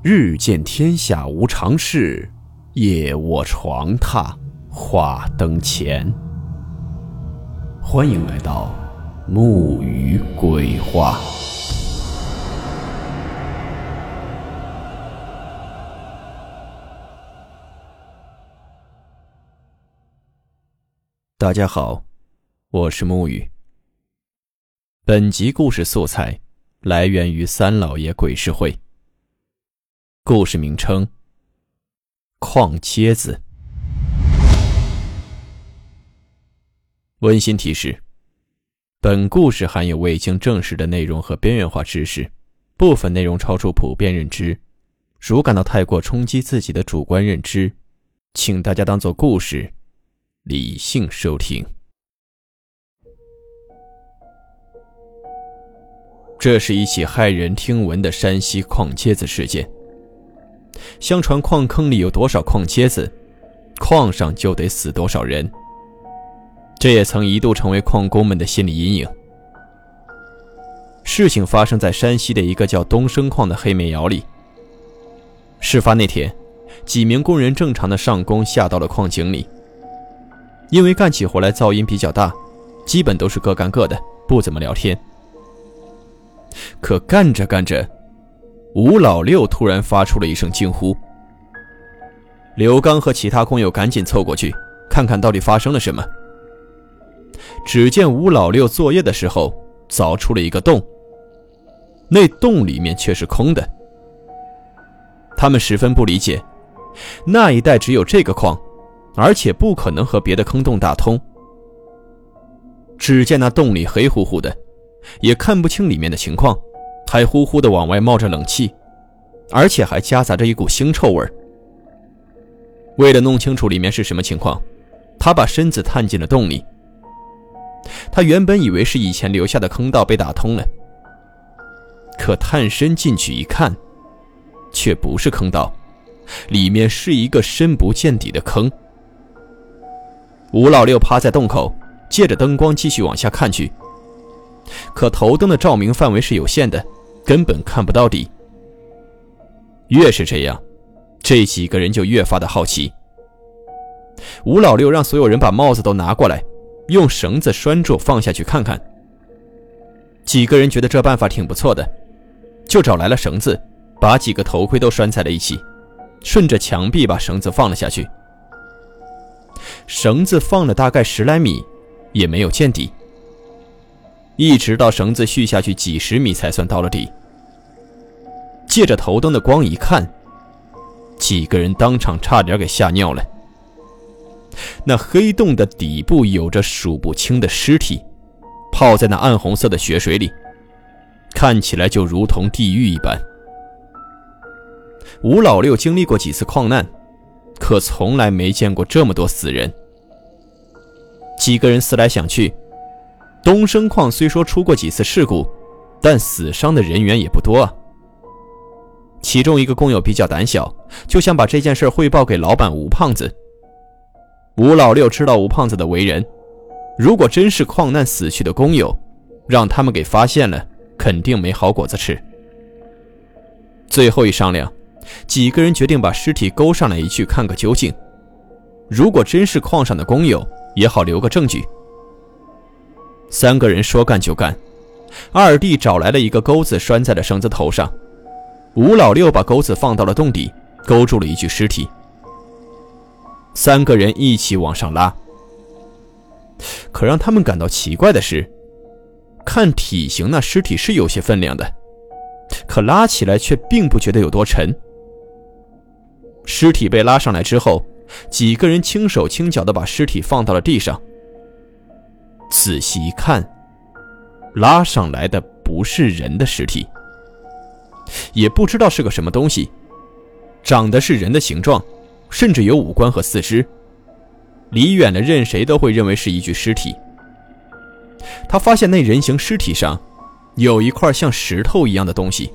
日见天下无常事，夜卧床榻话灯前。欢迎来到木鱼鬼话。大家好，我是木鱼。本集故事素材来源于三老爷鬼事会。故事名称：矿疖子。温馨提示：本故事含有未经证实的内容和边缘化知识，部分内容超出普遍认知。如感到太过冲击自己的主观认知，请大家当做故事，理性收听。这是一起骇人听闻的山西矿疖子事件。相传矿坑里有多少矿疖子，矿上就得死多少人。这也曾一度成为矿工们的心理阴影。事情发生在山西的一个叫东升矿的黑煤窑里。事发那天，几名工人正常的上工下到了矿井里。因为干起活来噪音比较大，基本都是各干各的，不怎么聊天。可干着干着，吴老六突然发出了一声惊呼。刘刚和其他工友赶紧凑过去，看看到底发生了什么。只见吴老六作业的时候凿出了一个洞，那洞里面却是空的。他们十分不理解，那一带只有这个矿，而且不可能和别的坑洞打通。只见那洞里黑乎乎的，也看不清里面的情况。还呼呼的往外冒着冷气，而且还夹杂着一股腥臭味为了弄清楚里面是什么情况，他把身子探进了洞里。他原本以为是以前留下的坑道被打通了，可探身进去一看，却不是坑道，里面是一个深不见底的坑。吴老六趴在洞口，借着灯光继续往下看去，可头灯的照明范围是有限的。根本看不到底。越是这样，这几个人就越发的好奇。吴老六让所有人把帽子都拿过来，用绳子拴住，放下去看看。几个人觉得这办法挺不错的，就找来了绳子，把几个头盔都拴在了一起，顺着墙壁把绳子放了下去。绳子放了大概十来米，也没有见底。一直到绳子续下去几十米，才算到了底。借着头灯的光一看，几个人当场差点给吓尿了。那黑洞的底部有着数不清的尸体，泡在那暗红色的血水里，看起来就如同地狱一般。吴老六经历过几次矿难，可从来没见过这么多死人。几个人思来想去，东升矿虽说出过几次事故，但死伤的人员也不多啊。其中一个工友比较胆小，就想把这件事汇报给老板吴胖子。吴老六知道吴胖子的为人，如果真是矿难死去的工友，让他们给发现了，肯定没好果子吃。最后一商量，几个人决定把尸体勾上来一去看个究竟。如果真是矿上的工友，也好留个证据。三个人说干就干，二弟找来了一个钩子，拴在了绳子头上。吴老六把钩子放到了洞底，勾住了一具尸体。三个人一起往上拉。可让他们感到奇怪的是，看体型，那尸体是有些分量的，可拉起来却并不觉得有多沉。尸体被拉上来之后，几个人轻手轻脚地把尸体放到了地上。仔细一看，拉上来的不是人的尸体。也不知道是个什么东西，长得是人的形状，甚至有五官和四肢。离远了，任谁都会认为是一具尸体。他发现那人形尸体上有一块像石头一样的东西，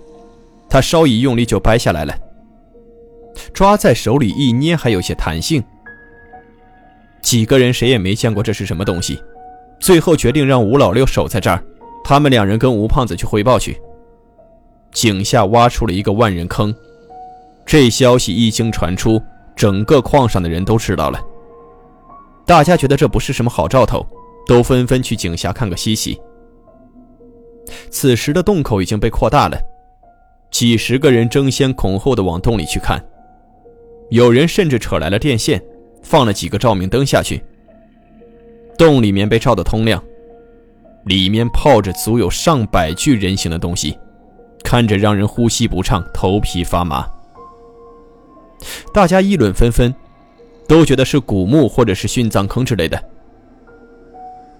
他稍一用力就掰下来了。抓在手里一捏，还有些弹性。几个人谁也没见过这是什么东西，最后决定让吴老六守在这儿，他们两人跟吴胖子去汇报去。井下挖出了一个万人坑，这消息一经传出，整个矿上的人都知道了。大家觉得这不是什么好兆头，都纷纷去井下看个稀奇。此时的洞口已经被扩大了，几十个人争先恐后的往洞里去看，有人甚至扯来了电线，放了几个照明灯下去。洞里面被照得通亮，里面泡着足有上百具人形的东西，看着让人呼吸不畅、头皮发麻。大家议论纷纷，都觉得是古墓或者是殉葬坑之类的。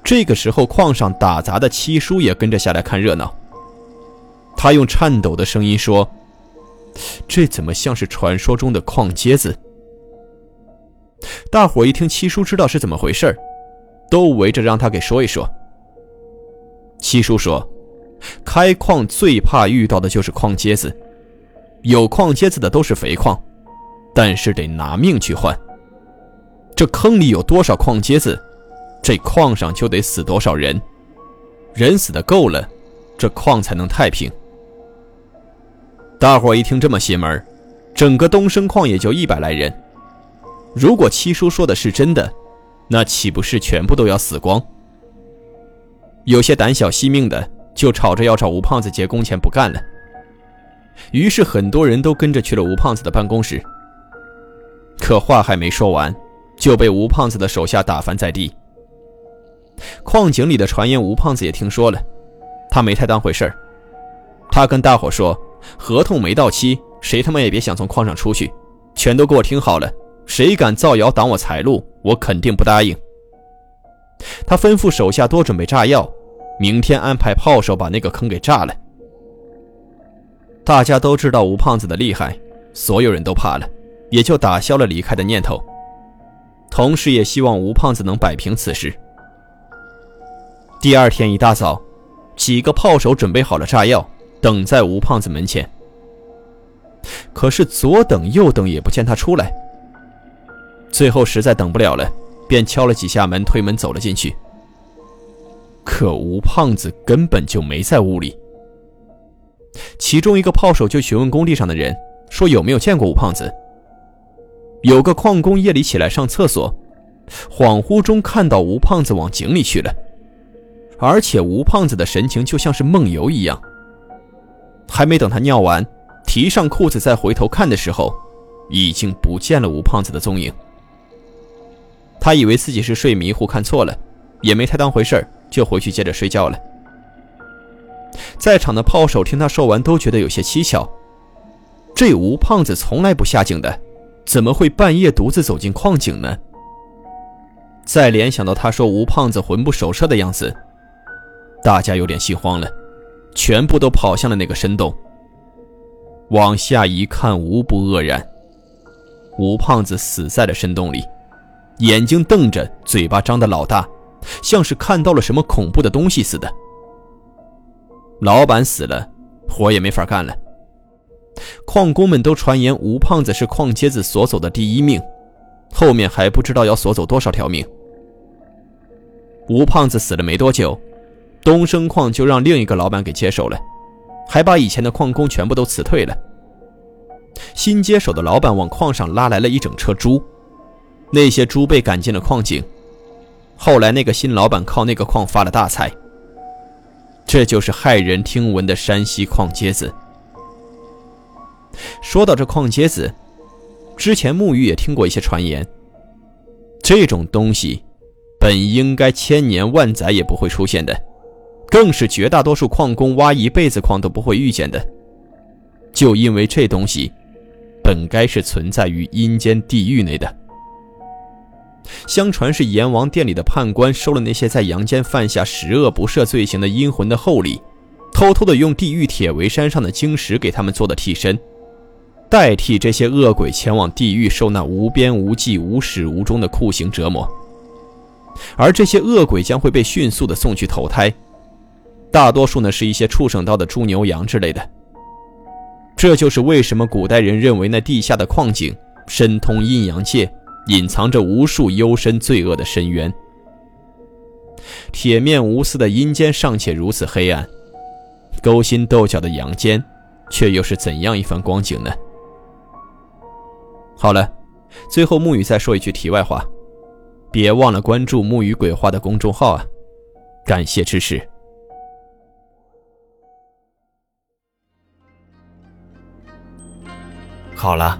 这个时候，矿上打杂的七叔也跟着下来看热闹。他用颤抖的声音说：“这怎么像是传说中的矿疖子？”大伙一听七叔知道是怎么回事都围着让他给说一说。七叔说：“开矿最怕遇到的就是矿疖子，有矿疖子的都是肥矿。”但是得拿命去换。这坑里有多少矿疖子，这矿上就得死多少人。人死的够了，这矿才能太平。大伙一听这么邪门，整个东升矿也就一百来人。如果七叔说的是真的，那岂不是全部都要死光？有些胆小惜命的就吵着要找吴胖子结工钱不干了。于是很多人都跟着去了吴胖子的办公室。可话还没说完，就被吴胖子的手下打翻在地。矿井里的传言，吴胖子也听说了，他没太当回事儿。他跟大伙说：“合同没到期，谁他妈也别想从矿上出去，全都给我听好了，谁敢造谣挡我财路，我肯定不答应。”他吩咐手下多准备炸药，明天安排炮手把那个坑给炸了。大家都知道吴胖子的厉害，所有人都怕了。也就打消了离开的念头，同时也希望吴胖子能摆平此事。第二天一大早，几个炮手准备好了炸药，等在吴胖子门前。可是左等右等也不见他出来，最后实在等不了了，便敲了几下门，推门走了进去。可吴胖子根本就没在屋里。其中一个炮手就询问工地上的人，说有没有见过吴胖子。有个矿工夜里起来上厕所，恍惚中看到吴胖子往井里去了，而且吴胖子的神情就像是梦游一样。还没等他尿完，提上裤子再回头看的时候，已经不见了吴胖子的踪影。他以为自己是睡迷糊看错了，也没太当回事就回去接着睡觉了。在场的炮手听他说完，都觉得有些蹊跷，这吴胖子从来不下井的。怎么会半夜独自走进矿井呢？再联想到他说吴胖子魂不守舍的样子，大家有点心慌了，全部都跑向了那个深洞。往下一看，无不愕然。吴胖子死在了深洞里，眼睛瞪着，嘴巴张得老大，像是看到了什么恐怖的东西似的。老板死了，活也没法干了。矿工们都传言吴胖子是矿疖子所走的第一命，后面还不知道要锁走多少条命。吴胖子死了没多久，东升矿就让另一个老板给接手了，还把以前的矿工全部都辞退了。新接手的老板往矿上拉来了一整车猪，那些猪被赶进了矿井。后来那个新老板靠那个矿发了大财。这就是骇人听闻的山西矿疖子。说到这矿疖子，之前木鱼也听过一些传言。这种东西本应该千年万载也不会出现的，更是绝大多数矿工挖一辈子矿都不会遇见的。就因为这东西本该是存在于阴间地狱内的。相传是阎王殿里的判官收了那些在阳间犯下十恶不赦罪行的阴魂的厚礼，偷偷的用地狱铁围山上的晶石给他们做的替身。代替这些恶鬼前往地狱受那无边无际、无始无终的酷刑折磨，而这些恶鬼将会被迅速的送去投胎，大多数呢是一些畜生道的猪牛羊之类的。这就是为什么古代人认为那地下的矿井深通阴阳界，隐藏着无数幽深罪恶的深渊。铁面无私的阴间尚且如此黑暗，勾心斗角的阳间，却又是怎样一番光景呢？好了，最后木雨再说一句题外话，别忘了关注木雨鬼话的公众号啊！感谢支持。好了，